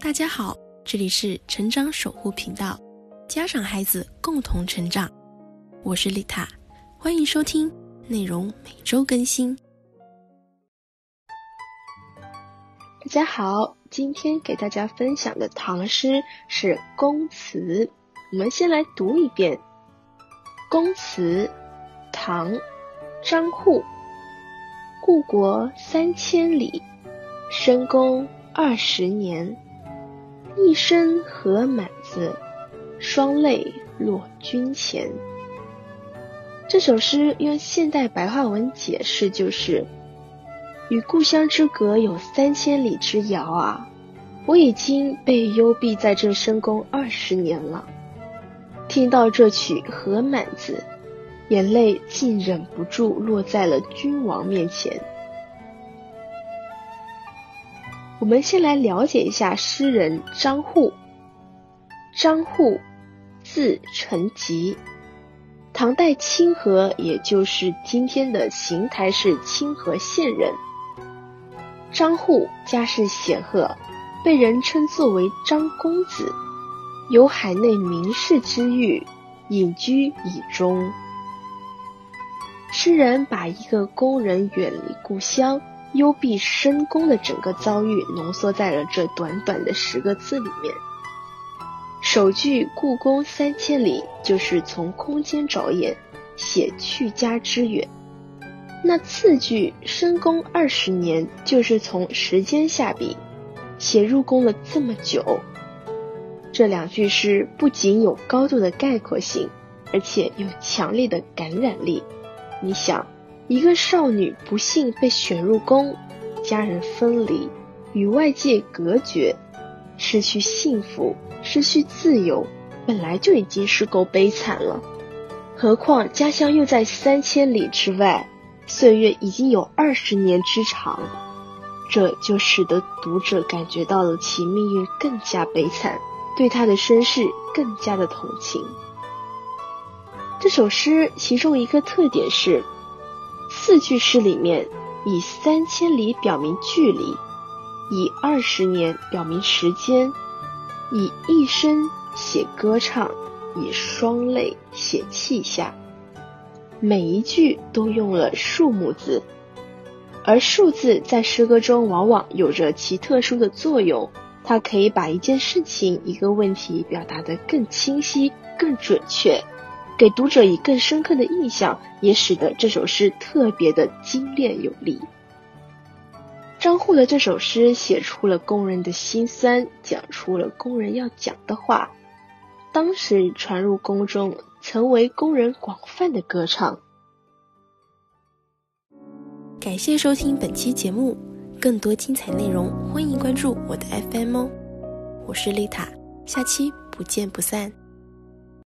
大家好，这里是成长守护频道，家长孩子共同成长，我是丽塔，欢迎收听，内容每周更新。大家好，今天给大家分享的唐诗是《宫词》，我们先来读一遍《宫词》，唐，张祜。故国三千里，深宫二十年。一身荷满子，双泪落君前。这首诗用现代白话文解释就是：与故乡之隔有三千里之遥啊！我已经被幽闭在这深宫二十年了。听到这曲《荷满子》。眼泪竟忍不住落在了君王面前。我们先来了解一下诗人张祜。张祜，字承吉，唐代清河，也就是今天的邢台市清河县人。张祜家世显赫，被人称作为张公子，有海内名士之誉，隐居以中。诗人把一个工人远离故乡、幽闭深宫的整个遭遇浓缩在了这短短的十个字里面。首句“故宫三千里”就是从空间着眼，写去家之远；那次句“深宫二十年”就是从时间下笔，写入宫了这么久。这两句诗不仅有高度的概括性，而且有强烈的感染力。你想，一个少女不幸被选入宫，家人分离，与外界隔绝，失去幸福，失去自由，本来就已经是够悲惨了。何况家乡又在三千里之外，岁月已经有二十年之长，这就使得读者感觉到了其命运更加悲惨，对她的身世更加的同情。这首诗其中一个特点是，四句诗里面以三千里表明距离，以二十年表明时间，以一生写歌唱，以双泪写气象。每一句都用了数目字，而数字在诗歌中往往有着其特殊的作用，它可以把一件事情、一个问题表达得更清晰、更准确。给读者以更深刻的印象，也使得这首诗特别的精炼有力。张祜的这首诗写出了工人的心酸，讲出了工人要讲的话，当时传入宫中，成为工人广泛的歌唱。感谢收听本期节目，更多精彩内容，欢迎关注我的 FM 哦。我是丽塔，下期不见不散。